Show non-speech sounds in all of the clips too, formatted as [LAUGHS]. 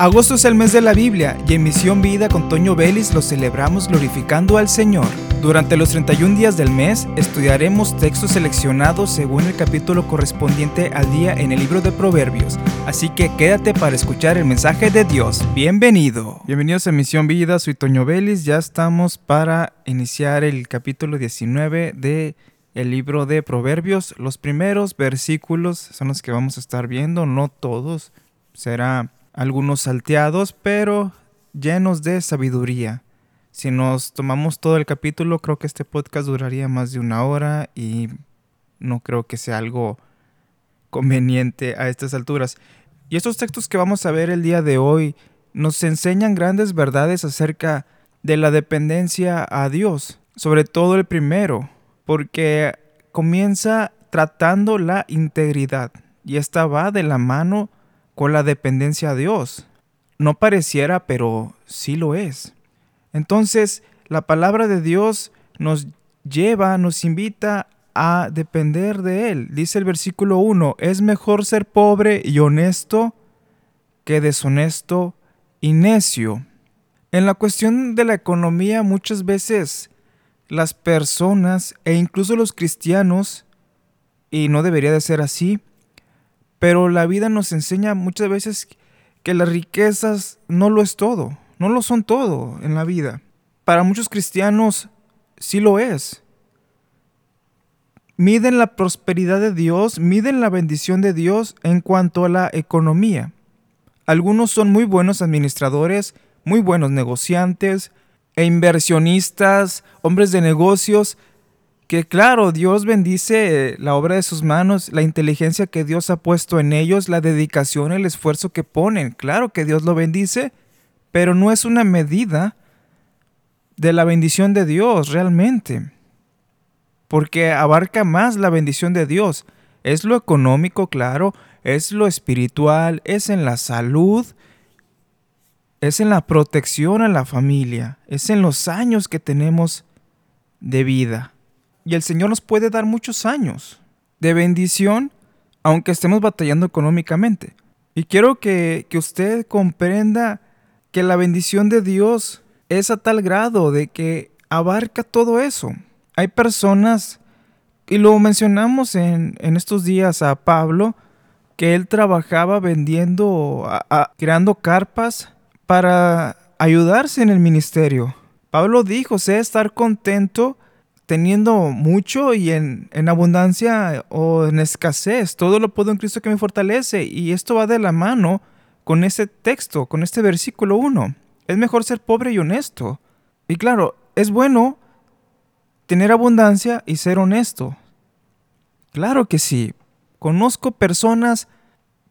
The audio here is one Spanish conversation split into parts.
Agosto es el mes de la Biblia y en Misión Vida con Toño Vélez lo celebramos glorificando al Señor. Durante los 31 días del mes estudiaremos textos seleccionados según el capítulo correspondiente al día en el libro de Proverbios, así que quédate para escuchar el mensaje de Dios. Bienvenido. Bienvenidos a Misión Vida, soy Toño Vélez, ya estamos para iniciar el capítulo 19 de el libro de Proverbios. Los primeros versículos son los que vamos a estar viendo, no todos, será algunos salteados, pero llenos de sabiduría. Si nos tomamos todo el capítulo, creo que este podcast duraría más de una hora y no creo que sea algo conveniente a estas alturas. Y estos textos que vamos a ver el día de hoy nos enseñan grandes verdades acerca de la dependencia a Dios, sobre todo el primero, porque comienza tratando la integridad y esta va de la mano con la dependencia a Dios. No pareciera, pero sí lo es. Entonces, la palabra de Dios nos lleva, nos invita a depender de Él. Dice el versículo 1, es mejor ser pobre y honesto que deshonesto y necio. En la cuestión de la economía muchas veces las personas e incluso los cristianos, y no debería de ser así, pero la vida nos enseña muchas veces que las riquezas no lo es todo, no lo son todo en la vida. Para muchos cristianos sí lo es. Miden la prosperidad de Dios, miden la bendición de Dios en cuanto a la economía. Algunos son muy buenos administradores, muy buenos negociantes e inversionistas, hombres de negocios, que claro, Dios bendice la obra de sus manos, la inteligencia que Dios ha puesto en ellos, la dedicación, el esfuerzo que ponen. Claro que Dios lo bendice, pero no es una medida de la bendición de Dios realmente. Porque abarca más la bendición de Dios. Es lo económico, claro, es lo espiritual, es en la salud, es en la protección a la familia, es en los años que tenemos de vida. Y el Señor nos puede dar muchos años de bendición, aunque estemos batallando económicamente. Y quiero que, usted comprenda que la bendición de Dios es a tal grado de que abarca todo eso. Hay personas, y lo mencionamos en, estos días a Pablo, que él trabajaba vendiendo, creando carpas para ayudarse en el ministerio. Pablo dijo, sé estar contento teniendo mucho y en, abundancia o en escasez. Todo lo puedo en Cristo que me fortalece. Y esto va de la mano con ese texto, con este versículo 1. Es mejor ser pobre y honesto. Y claro, es bueno tener abundancia y ser honesto. Claro que sí. Conozco personas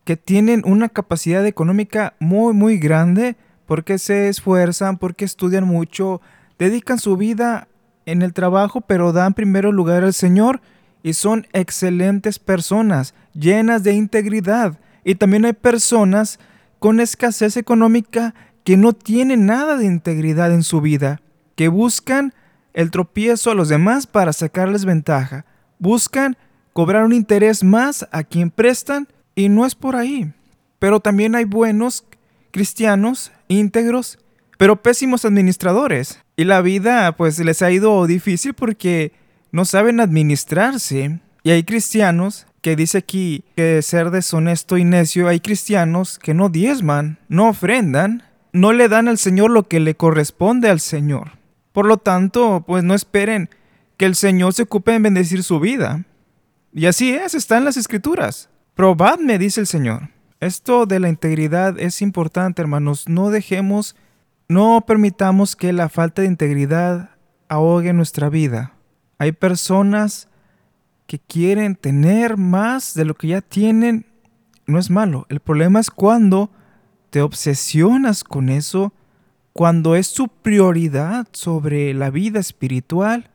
que tienen una capacidad económica muy, muy grande porque se esfuerzan, porque estudian mucho, dedican su vida en el trabajo, pero dan primero lugar al Señor y son excelentes personas, llenas de integridad. Y también hay personas con escasez económica que no tienen nada de integridad en su vida, que buscan el tropiezo a los demás para sacarles ventaja, buscan cobrar un interés más a quien prestan y no es por ahí. Pero también hay buenos cristianos íntegros pero pésimos administradores. Y la vida pues les ha ido difícil porque no saben administrarse. Y hay cristianos que dice aquí que ser deshonesto y necio, hay cristianos que no diezman, no ofrendan, no le dan al Señor lo que le corresponde al Señor. Por lo tanto, pues no esperen que el Señor se ocupe en bendecir su vida. Y así es, está en las escrituras. Probadme, dice el Señor. Esto de la integridad es importante, hermanos. No dejemos no permitamos que la falta de integridad ahogue nuestra vida. Hay personas que quieren tener más de lo que ya tienen. No es malo. El problema es cuando te obsesionas con eso, cuando es su prioridad sobre la vida espiritual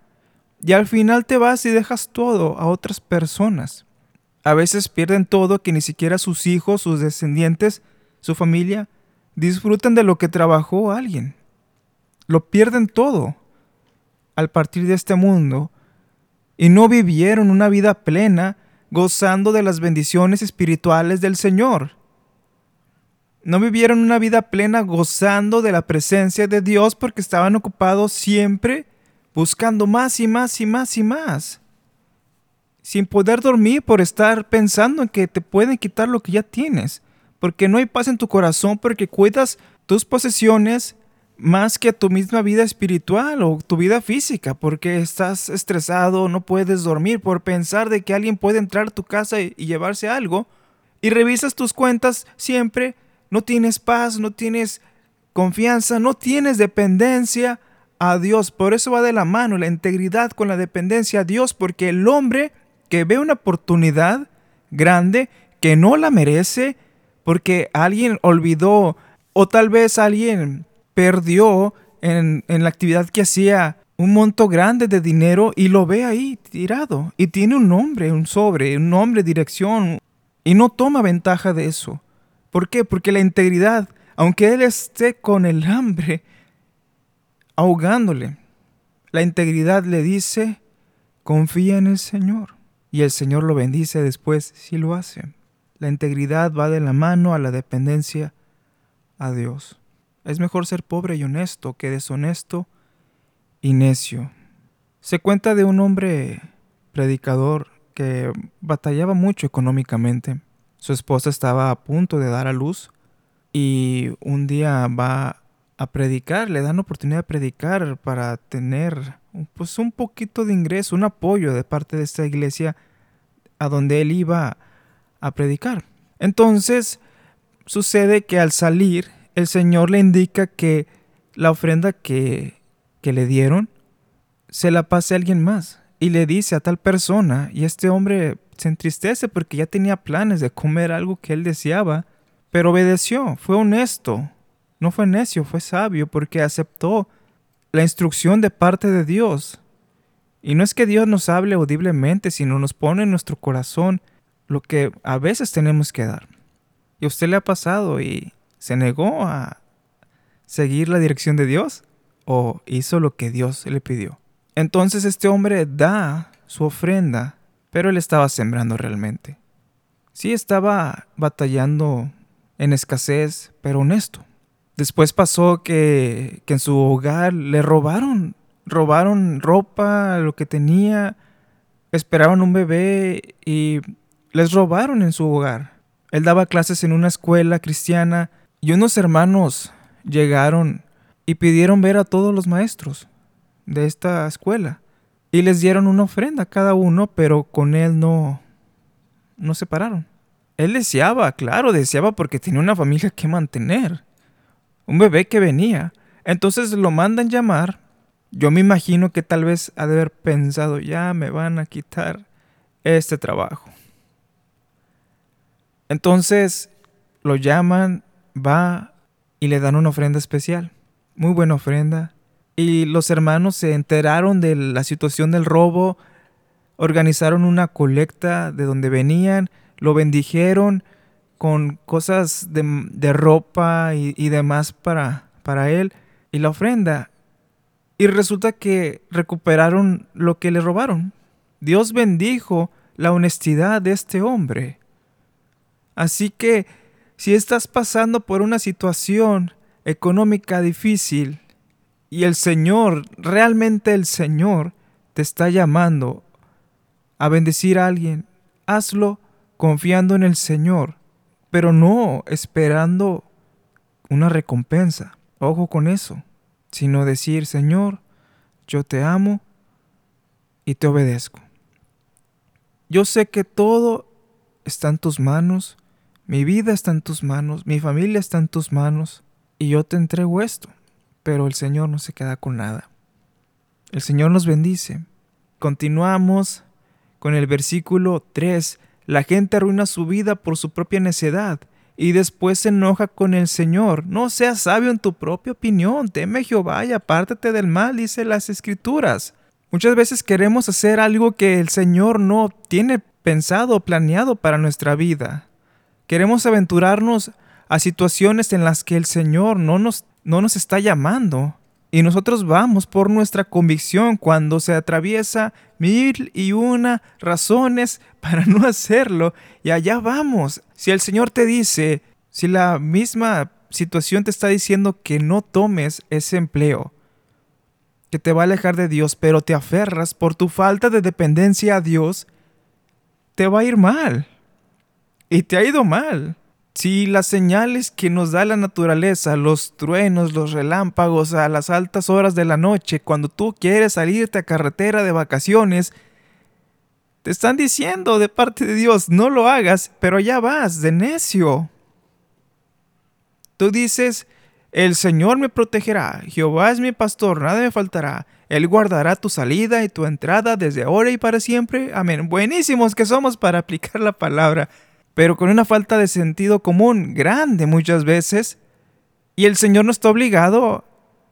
y al final te vas y dejas todo a otras personas. A veces pierden todo que ni siquiera sus hijos, sus descendientes, su familia disfrutan de lo que trabajó alguien. Lo pierden todo al partir de este mundo y no vivieron una vida plena gozando de las bendiciones espirituales del Señor. no vivieron una vida plena gozando de la presencia de Dios porque estaban ocupados siempre buscando más y más y más y más. Sin poder dormir por estar pensando en que te pueden quitar lo que ya tienes. Porque no hay paz en tu corazón porque cuidas tus posesiones más que tu misma vida espiritual o tu vida física, porque estás estresado, no puedes dormir por pensar de que alguien puede entrar a tu casa y llevarse algo, y revisas tus cuentas siempre no tienes paz, no tienes confianza, no tienes dependencia a Dios. Por eso va de la mano la integridad con la dependencia a Dios, porque el hombre que ve una oportunidad grande, que no la merece, porque alguien olvidó o tal vez alguien perdió en, en la actividad que hacía un monto grande de dinero y lo ve ahí tirado y tiene un nombre, un sobre, un nombre, dirección y no toma ventaja de eso. ¿Por qué? Porque la integridad, aunque él esté con el hambre, ahogándole, la integridad le dice, confía en el Señor. Y el Señor lo bendice después si lo hace. La integridad va de la mano a la dependencia a Dios. Es mejor ser pobre y honesto que deshonesto y necio. Se cuenta de un hombre predicador que batallaba mucho económicamente su esposa estaba a punto de dar a luz y un día va a predicar, le dan oportunidad de predicar para tener pues un poquito de ingreso, un apoyo de parte de esta iglesia a donde él iba a predicar. Entonces sucede que al salir el Señor le indica que la ofrenda que, que le dieron se la pase a alguien más y le dice a tal persona y este hombre se entristece porque ya tenía planes de comer algo que él deseaba, pero obedeció, fue honesto, no fue necio, fue sabio porque aceptó la instrucción de parte de Dios. Y no es que Dios nos hable audiblemente, sino nos pone en nuestro corazón lo que a veces tenemos que dar. Y a usted le ha pasado y se negó a seguir la dirección de Dios o hizo lo que Dios le pidió. Entonces este hombre da su ofrenda pero él estaba sembrando realmente. Sí estaba batallando en escasez, pero honesto. Después pasó que, que en su hogar le robaron, robaron ropa, lo que tenía, esperaban un bebé y les robaron en su hogar. Él daba clases en una escuela cristiana y unos hermanos llegaron y pidieron ver a todos los maestros de esta escuela. Y les dieron una ofrenda a cada uno, pero con él no, no se pararon. Él deseaba, claro, deseaba porque tenía una familia que mantener. Un bebé que venía. Entonces lo mandan llamar. Yo me imagino que tal vez ha de haber pensado, ya me van a quitar este trabajo. Entonces lo llaman, va y le dan una ofrenda especial. Muy buena ofrenda. Y los hermanos se enteraron de la situación del robo, organizaron una colecta de donde venían, lo bendijeron con cosas de, ropa y, y, demás para, para él y la ofrenda. Y resulta que recuperaron lo que le robaron. Dios bendijo la honestidad de este hombre. Así que si estás pasando por una situación económica difícil, y el Señor, realmente el Señor, te está llamando a bendecir a alguien. Hazlo confiando en el Señor, pero no esperando una recompensa. Ojo con eso, sino decir, Señor, yo te amo y te obedezco. Yo sé que todo está en tus manos, mi vida está en tus manos, mi familia está en tus manos, y yo te entrego esto pero el Señor no se queda con nada. El Señor nos bendice. Continuamos con el versículo 3. La gente arruina su vida por su propia necedad y después se enoja con el Señor. No seas sabio en tu propia opinión. Teme Jehová y apártate del mal, dice las Escrituras. Muchas veces queremos hacer algo que el Señor no tiene pensado o planeado para nuestra vida. Queremos aventurarnos a situaciones en las que el Señor no nos no nos está llamando. Y nosotros vamos por nuestra convicción cuando se atraviesa mil y una razones [LAUGHS] para no hacerlo. Y allá vamos. Si el Señor te dice, Si la misma situación te está diciendo que no tomes ese empleo, que te va a alejar de Dios, pero te aferras por tu falta de dependencia a Dios, te va a ir mal. Y te ha ido mal. Si las señales que nos da la naturaleza, los truenos, los relámpagos a las altas horas de la noche, cuando tú quieres salirte a carretera de vacaciones, te están diciendo de parte de Dios, no lo hagas, pero ya vas, de necio. Tú dices, el Señor me protegerá, Jehová es mi pastor, nada me faltará. Él guardará tu salida y tu entrada desde ahora y para siempre. Amén. Buenísimos que somos para [LAUGHS] aplicar la palabra, pero con una falta de sentido común grande muchas veces. Y el Señor no está obligado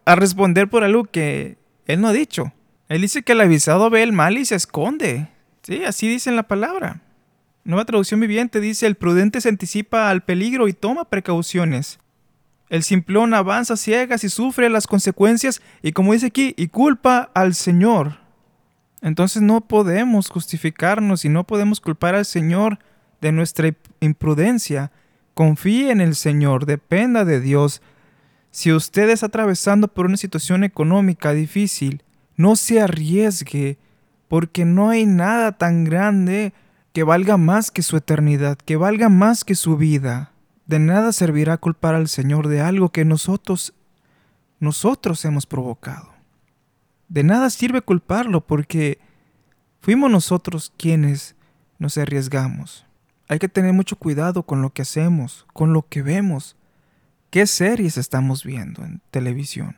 a responder por algo que Él no ha dicho. Él dice que el avisado ve el mal y se esconde. Sí, así dice en la palabra. Nueva traducción viviente dice, el prudente se anticipa al peligro y toma precauciones. El simplón avanza ciegas y sufre las consecuencias y como dice aquí, y culpa al Señor. Entonces no podemos justificarnos y no podemos culpar al Señor de nuestra imprudencia. Confíe en el Señor, dependa de Dios. Si usted está atravesando por una situación económica difícil, no se arriesgue, porque no hay nada tan grande que valga más que su eternidad, que valga más que su vida. De nada servirá culpar al Señor de algo que nosotros nosotros hemos provocado. De nada sirve culparlo porque fuimos nosotros quienes nos arriesgamos. Hay que tener mucho cuidado con lo que hacemos, con lo que vemos. ¿Qué series estamos viendo en televisión?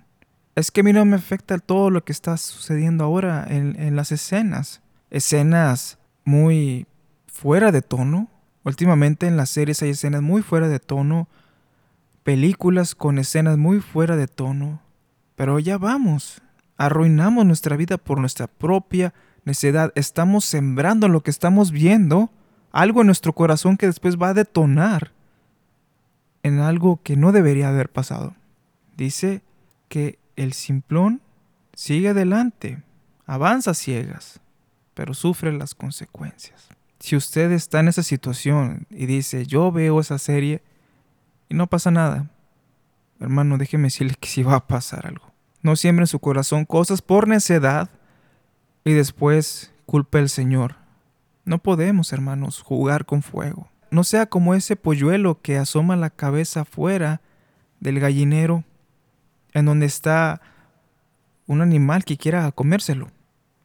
Es que a mí no me afecta todo lo que está sucediendo ahora en, en las escenas. Escenas muy fuera de tono, Últimamente en las series hay escenas muy fuera de tono, películas con escenas muy fuera de tono, pero ya vamos, arruinamos nuestra vida por nuestra propia necedad, estamos sembrando lo que estamos viendo, algo en nuestro corazón que después va a detonar en algo que no debería haber pasado. Dice que el simplón sigue adelante, avanza ciegas, pero sufre las consecuencias. Si usted está en esa situación y dice, yo veo esa serie y no pasa nada, hermano, déjeme decirle que sí va a pasar algo. No siembre en su corazón cosas por necedad y después culpe al Señor. No podemos, hermanos, jugar con fuego. No sea como ese polluelo que asoma la cabeza fuera del gallinero en donde está un animal que quiera comérselo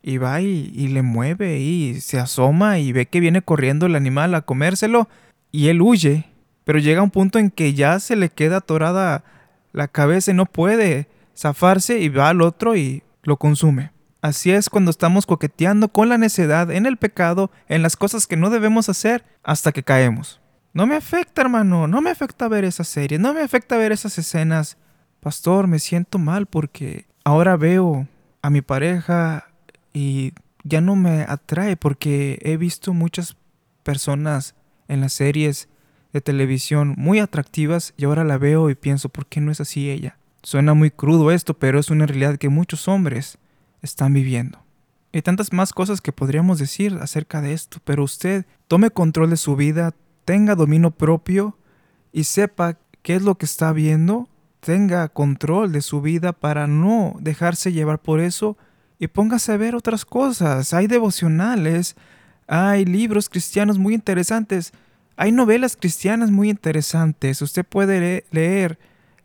y va y, le mueve y se asoma y ve que viene corriendo el animal a comérselo y él huye, pero llega un punto en que ya se le queda atorada la cabeza y no puede zafarse y va al otro y lo consume. Así es cuando estamos coqueteando con la necedad, en el pecado, en las cosas que no debemos hacer hasta que caemos. No me afecta, hermano, no me afecta ver esa serie, no me afecta ver esas escenas. Pastor, me siento mal porque ahora veo a mi pareja y ya no me atrae porque he visto muchas personas en las series de televisión muy atractivas y ahora la veo y pienso, ¿por qué no es así ella? Suena muy crudo esto, pero es una realidad que muchos hombres están viviendo. Hay tantas más cosas que podríamos decir acerca de esto, pero usted tome control de su vida, tenga dominio propio y sepa qué es lo que está viendo, tenga control de su vida para no dejarse llevar por eso y póngase a ver otras cosas. Hay devocionales, hay libros cristianos muy interesantes, hay novelas cristianas muy interesantes. Usted puede leer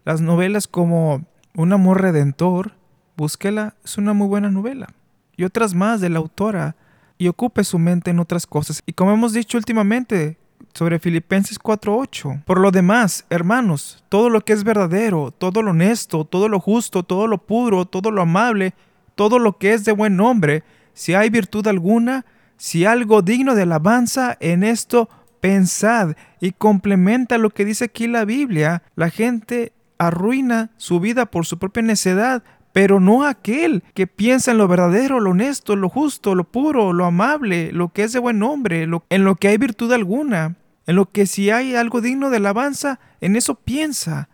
las novelas como Un amor redentor, búsquela, es una muy buena novela. Y otras más de la autora. Y ocupe su mente en otras cosas. Y como hemos dicho últimamente, sobre Filipenses 4:8. Por lo demás, hermanos, todo lo que es verdadero, todo lo honesto, todo lo justo, todo lo puro, todo lo amable, todo lo que es de buen nombre, si hay virtud alguna, si algo digno de alabanza, en esto pensad y complementa lo que dice aquí la Biblia. La gente arruina su vida por su propia necedad, pero no aquel que piensa en lo verdadero, lo honesto, lo justo, lo puro, lo amable, lo que es de buen nombre, en lo que hay virtud alguna, en lo que si hay algo digno de alabanza, en eso piensa.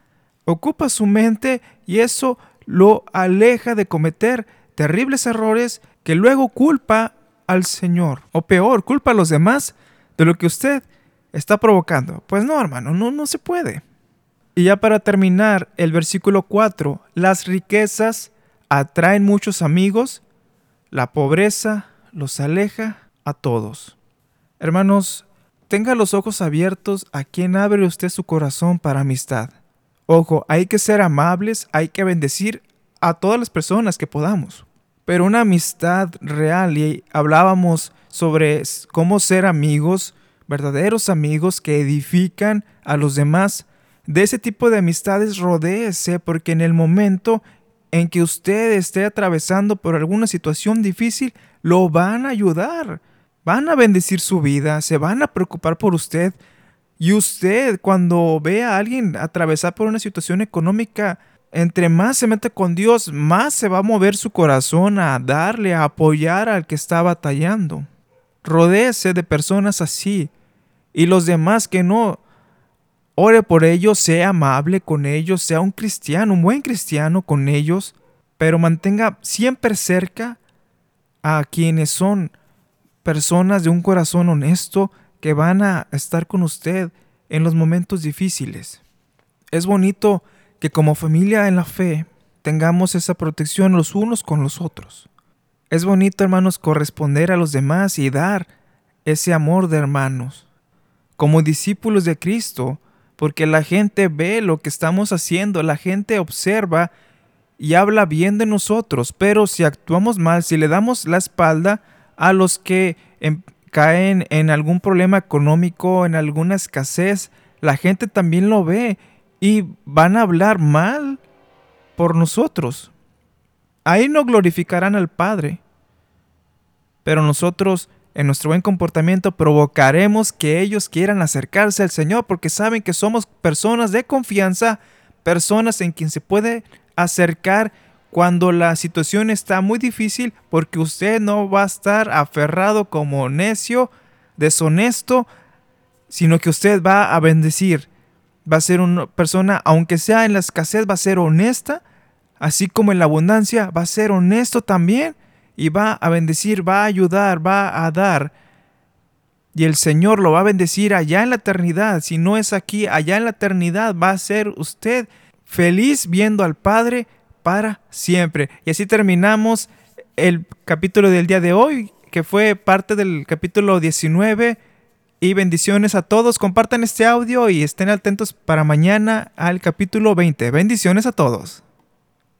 Ocupa su mente y eso lo aleja de cometer terribles errores que luego culpa al Señor. O peor, culpa a los demás de lo que usted está provocando. Pues no, hermano, no, no se puede. Y ya para terminar, el versículo 4, las riquezas atraen muchos amigos, la pobreza los aleja a todos. Hermanos, tenga los ojos abiertos a quien abre usted su corazón para amistad. Ojo, hay que ser amables, hay que bendecir a todas las personas que podamos. Pero una amistad real, y hablábamos sobre cómo ser amigos, verdaderos amigos que edifican a los demás, de ese tipo de amistades rodéese porque en el momento en que usted esté atravesando por alguna situación difícil, lo van a ayudar, van a bendecir su vida, se van a preocupar por usted. Y usted cuando ve a alguien atravesar por una situación económica, entre más se mete con Dios, más se va a mover su corazón a darle, a apoyar al que está batallando. Rodéese de personas así. Y los demás que no, Ore por ellos, sea amable con ellos, sea un cristiano, un buen cristiano con ellos, pero mantenga siempre cerca a quienes son personas de un corazón honesto que van a estar con usted en los momentos difíciles. Es bonito que como familia en la fe tengamos esa protección los unos con los otros. Es bonito, hermanos, corresponder a los demás y dar ese amor de hermanos. Como discípulos de Cristo, porque la gente ve lo que estamos haciendo, la gente observa y habla bien de nosotros, pero si actuamos mal, si le damos la espalda a los que em, caen en algún problema económico, en alguna escasez, la gente también lo ve y van a hablar mal por nosotros. Ahí no glorificarán al Padre, pero nosotros en nuestro buen comportamiento provocaremos que ellos quieran acercarse al Señor porque saben que somos personas de confianza, personas en quien se puede acercar cuando la situación está muy difícil porque usted no va a estar aferrado como necio, deshonesto, sino que usted va a bendecir. Va a ser una persona, aunque sea en la escasez, va a ser honesta, así como en la abundancia, va a ser honesto también y va a bendecir, va a ayudar, va a dar. Y el Señor lo va a bendecir allá en la eternidad. Si no es aquí, allá en la eternidad va a ser usted feliz viendo al Padre para siempre. Y así terminamos el capítulo del día de hoy, que fue parte del capítulo 19. Y bendiciones a todos. Compartan este audio y estén atentos para mañana al capítulo 20. Bendiciones a todos.